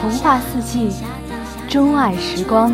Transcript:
童话四季钟爱时光。